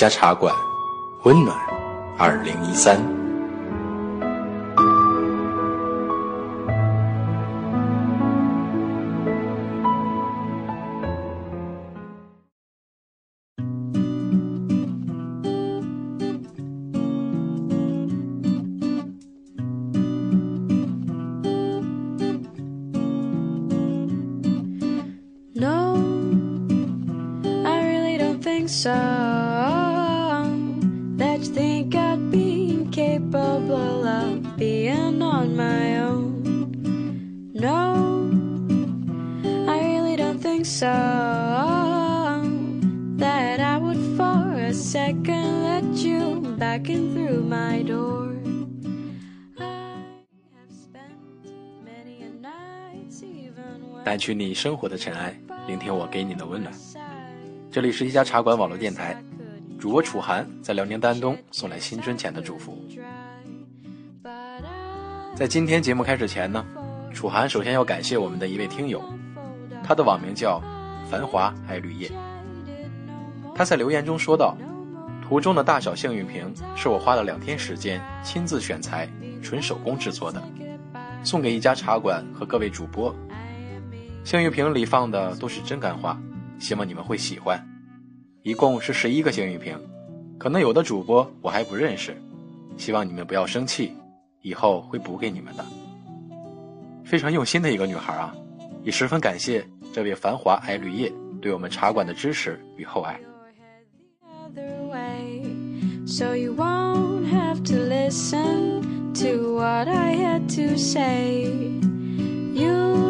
家茶馆，温暖二零一三。掸去你生活的尘埃，聆听我给你的温暖。这里是一家茶馆网络电台，主播楚涵在辽宁丹东送来新春前的祝福。在今天节目开始前呢，楚涵首先要感谢我们的一位听友，他的网名叫繁华爱绿叶。他在留言中说道：“图中的大小幸运瓶是我花了两天时间亲自选材，纯手工制作的，送给一家茶馆和各位主播。幸运瓶里放的都是真干花，希望你们会喜欢。一共是十一个幸运瓶，可能有的主播我还不认识，希望你们不要生气。”以后会补给你们的，非常用心的一个女孩啊！也十分感谢这位繁华爱绿叶对我们茶馆的支持与厚爱。To what I had to say, you.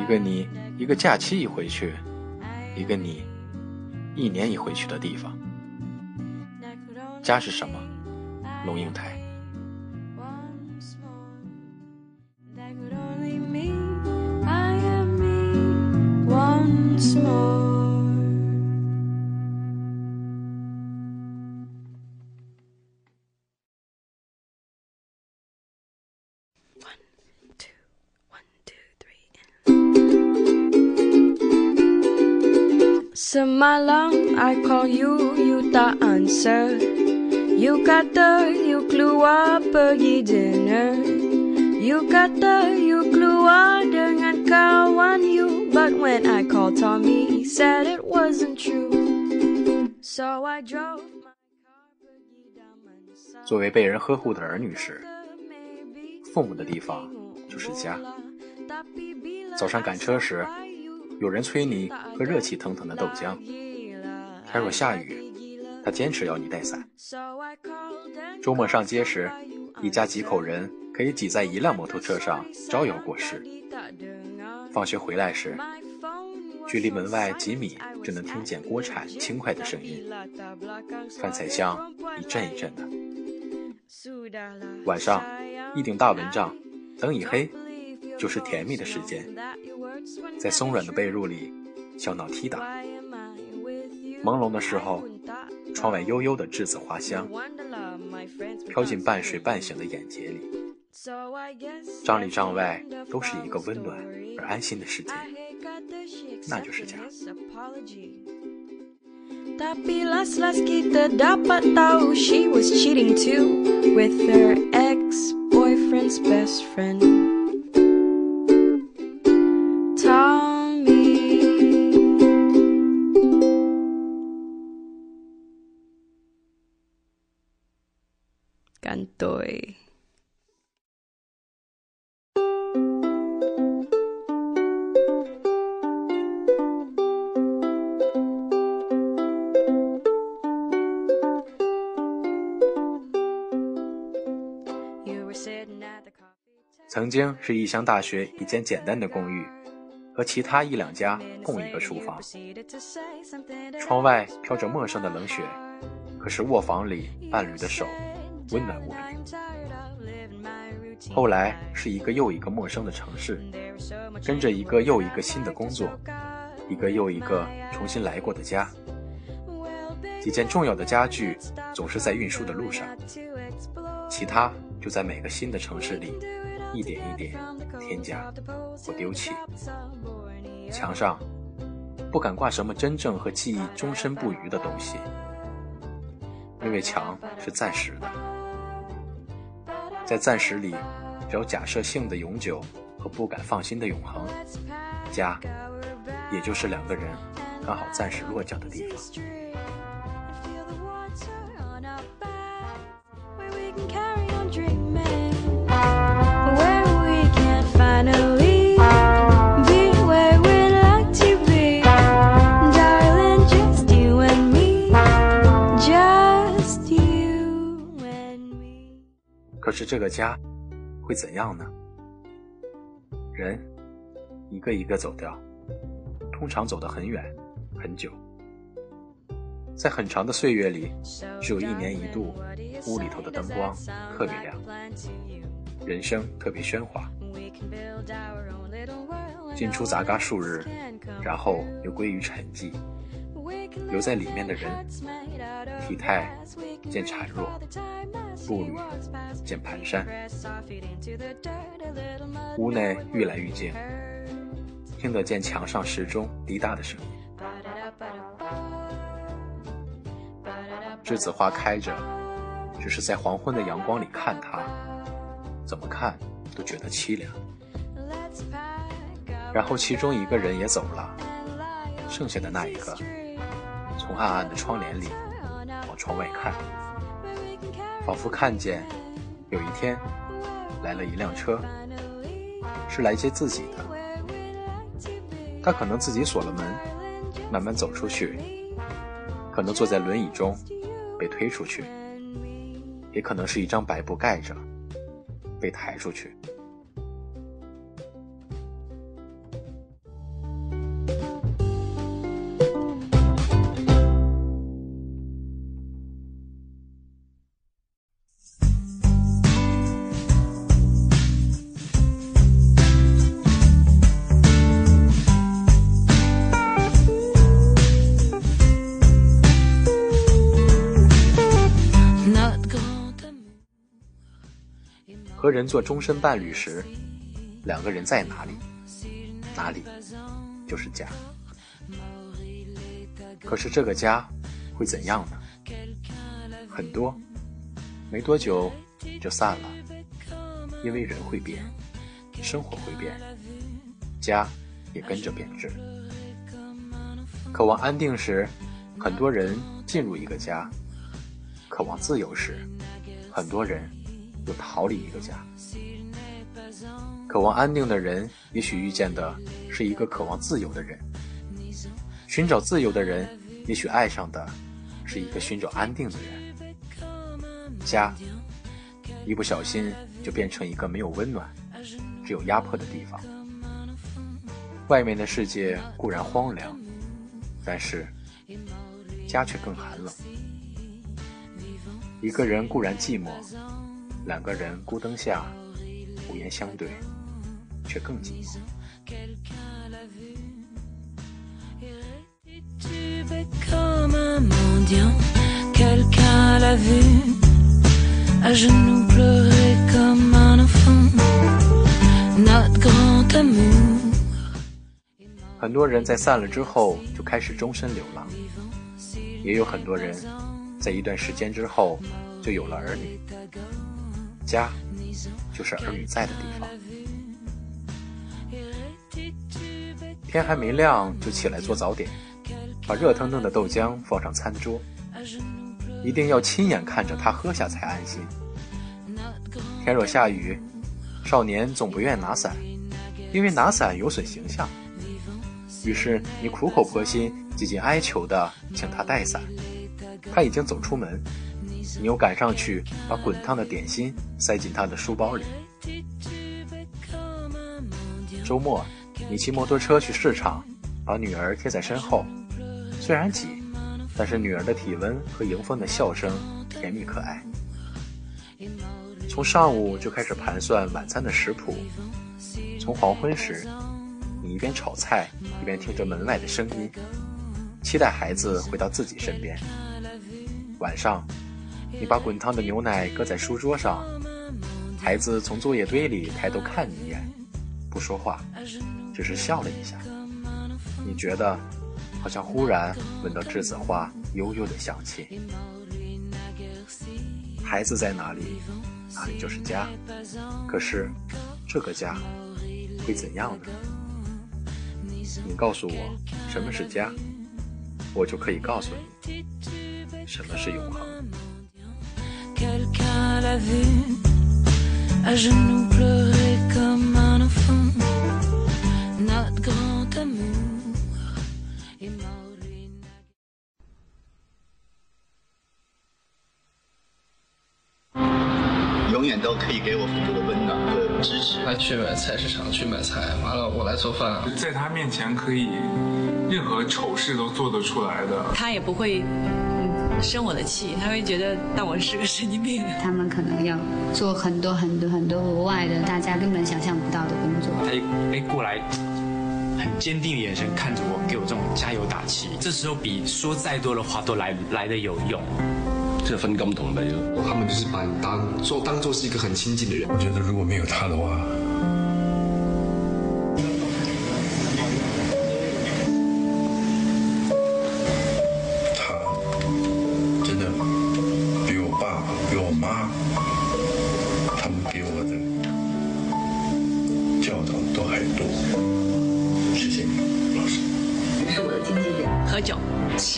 一个你一个假期一回去，一个你一年一回去的地方。家是什么？龙应台。So my love, I call you, you the answer. You got the, you keluar pergi dinner. You got the, you keluar dengan kawan you. But when I called Tommy, he said it wasn't true. So I drove my car pergi Damansara. 作为被人呵护的儿女时，父母的地方就是家。早上赶车时。有人催你喝热气腾腾的豆浆，他若下雨，他坚持要你带伞。周末上街时，一家几口人可以挤在一辆摩托车上招摇过市。放学回来时，距离门外几米就能听见锅铲轻快的声音，饭菜香一阵一阵的。晚上一顶大蚊帐，灯一黑。就是甜蜜的时间，在松软的被褥里小脑踢打。朦胧的时候，窗外悠悠的栀子花香飘进半睡半醒的眼睫里。帐里帐外都是一个温暖而安心的世界，那就是家。对。曾经是异乡大学一间简单的公寓，和其他一两家共一个厨房。窗外飘着陌生的冷雪。可是卧房里伴侣的手温暖无比。后来是一个又一个陌生的城市，跟着一个又一个新的工作，一个又一个重新来过的家。几件重要的家具总是在运输的路上，其他就在每个新的城市里一点一点添加或丢弃。墙上不敢挂什么真正和记忆终身不渝的东西，因为墙是暂时的，在暂时里只有假设性的永久和不敢放心的永恒。家，也就是两个人刚好暂时落脚的地方。可是这个家会怎样呢？人一个一个走掉，通常走得很远很久。在很长的岁月里，只有一年一度，屋里头的灯光特别亮，人生特别喧哗。进出杂嘎数日，然后又归于沉寂。留在里面的人，体态渐孱弱，步履渐蹒跚。屋内愈来愈静，听得见墙上时钟滴答的声音。栀子花开着，只是在黄昏的阳光里看它，怎么看都觉得凄凉。然后其中一个人也走了，剩下的那一个，从暗暗的窗帘里往窗外看，仿佛看见有一天来了一辆车，是来接自己的。他可能自己锁了门，慢慢走出去，可能坐在轮椅中。被推出去，也可能是一张白布盖着，被抬出去。和人做终身伴侣时，两个人在哪里，哪里就是家。可是这个家会怎样呢？很多，没多久就散了，因为人会变，生活会变，家也跟着变质。渴望安定时，很多人进入一个家；渴望自由时，很多人。又逃离一个家，渴望安定的人，也许遇见的是一个渴望自由的人；寻找自由的人，也许爱上的是一个寻找安定的人。家，一不小心就变成一个没有温暖、只有压迫的地方。外面的世界固然荒凉，但是家却更寒冷。一个人固然寂寞。两个人孤灯下，无言相对，却更寂寞。很多人在散了之后就开始终身流浪，也有很多人在一段时间之后就有了儿女。家，就是儿女在的地方。天还没亮就起来做早点，把热腾腾的豆浆放上餐桌，一定要亲眼看着他喝下才安心。天若下雨，少年总不愿拿伞，因为拿伞有损形象。于是你苦口婆心、几近哀求的请他带伞，他已经走出门。你又赶上去，把滚烫的点心塞进他的书包里。周末，你骑摩托车去市场，把女儿贴在身后，虽然挤，但是女儿的体温和迎风的笑声甜蜜可爱。从上午就开始盘算晚餐的食谱，从黄昏时，你一边炒菜一边听着门外的声音，期待孩子回到自己身边。晚上，你把滚烫的牛奶搁在书桌上，孩子从作业堆里抬头看你一眼，不说话，只是笑了一下。你觉得？好像忽然闻到栀子花悠悠的香气。孩子在哪里，哪里就是家。可是，这个家会怎样呢？你告诉我什么是家，我就可以告诉你什么是永恒。永远都可以给我很多的温暖和支持。他去买菜市场去买菜，完了我来做饭，在他面前可以任何丑事都做得出来的。他也不会嗯生我的气，他会觉得当我是个神经病。他们可能要做很多很多很多额外的，大家根本想象不到的工作。他哎过来，很坚定的眼神看着我，给我这种加油打气。这时候比说再多的话都来来的有用。这分感同美了。他们就是把你当做当做是一个很亲近的人。我觉得如果没有他的话，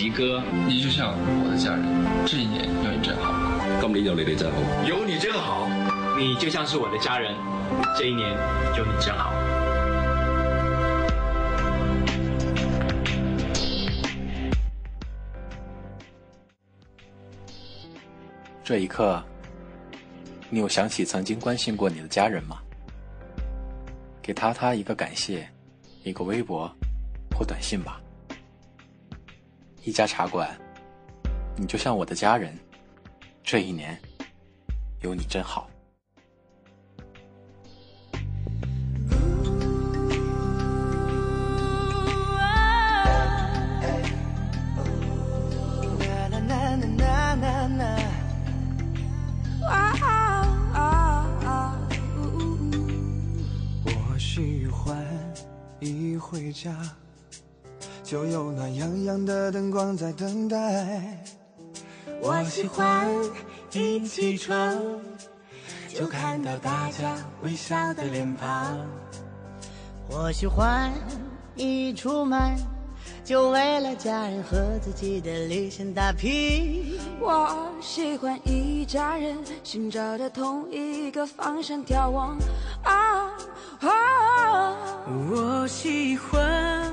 齐哥，你就像我的家人，这一年有你真好。今年有你哋真好，有你真好，你就像是我的家人，这一年有你真好。这一刻，你有想起曾经关心过你的家人吗？给他他一个感谢，一个微博或短信吧。一家茶馆，你就像我的家人，这一年有你真好。我喜欢一回家。就有暖洋洋的灯光在等待。我喜欢一起床就看到大家微笑的脸庞。我喜欢一出门就为了家人和自己的理想打拼。我喜欢一家人寻找着同一个方向眺望。啊！我喜欢。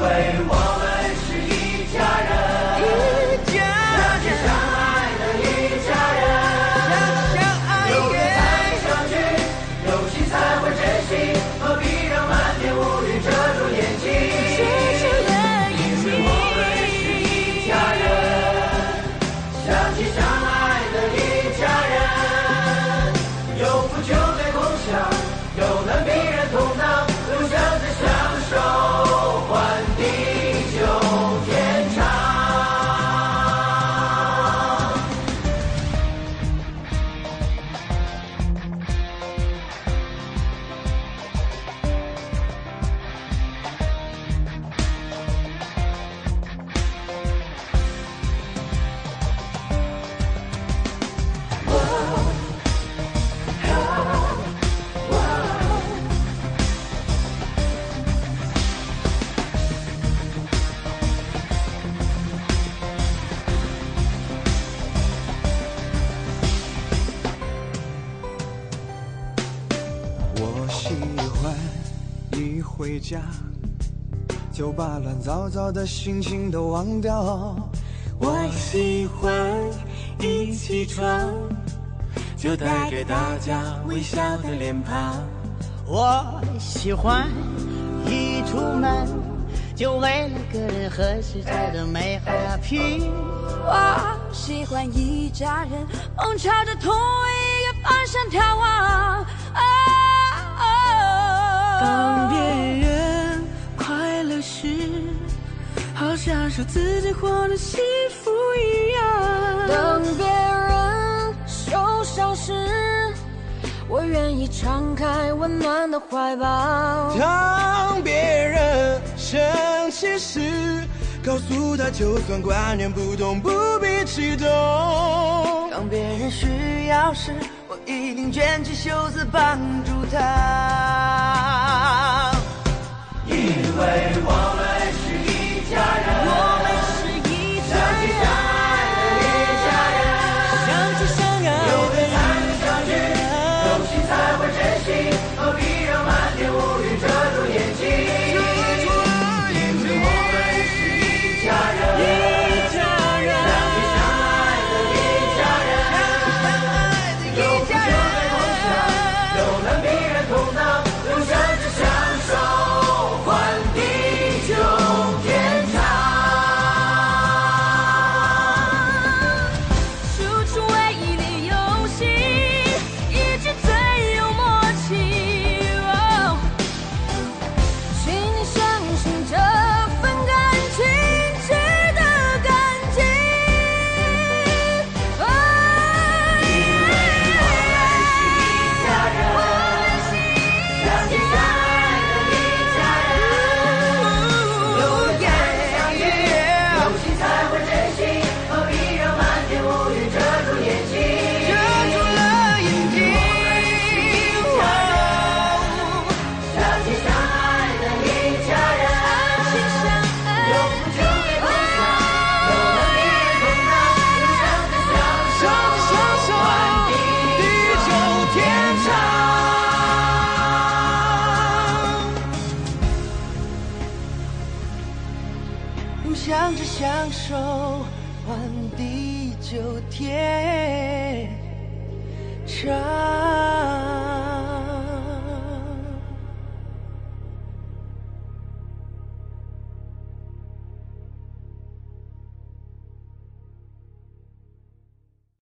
为我家，就把乱糟糟的心情都忘掉。我喜欢一起床就带给大家微笑的脸庞。我喜欢一出门就为了个人和世界的美好打拼。我喜欢一家人梦朝着同一个方向眺望。当别享受自己活得幸福一样。当别人受伤时，我愿意敞开温暖的怀抱。当别人生气时，告诉他就算观念不同，不必激动。当别人需要时，我一定卷起袖子帮助他。因为我们家人，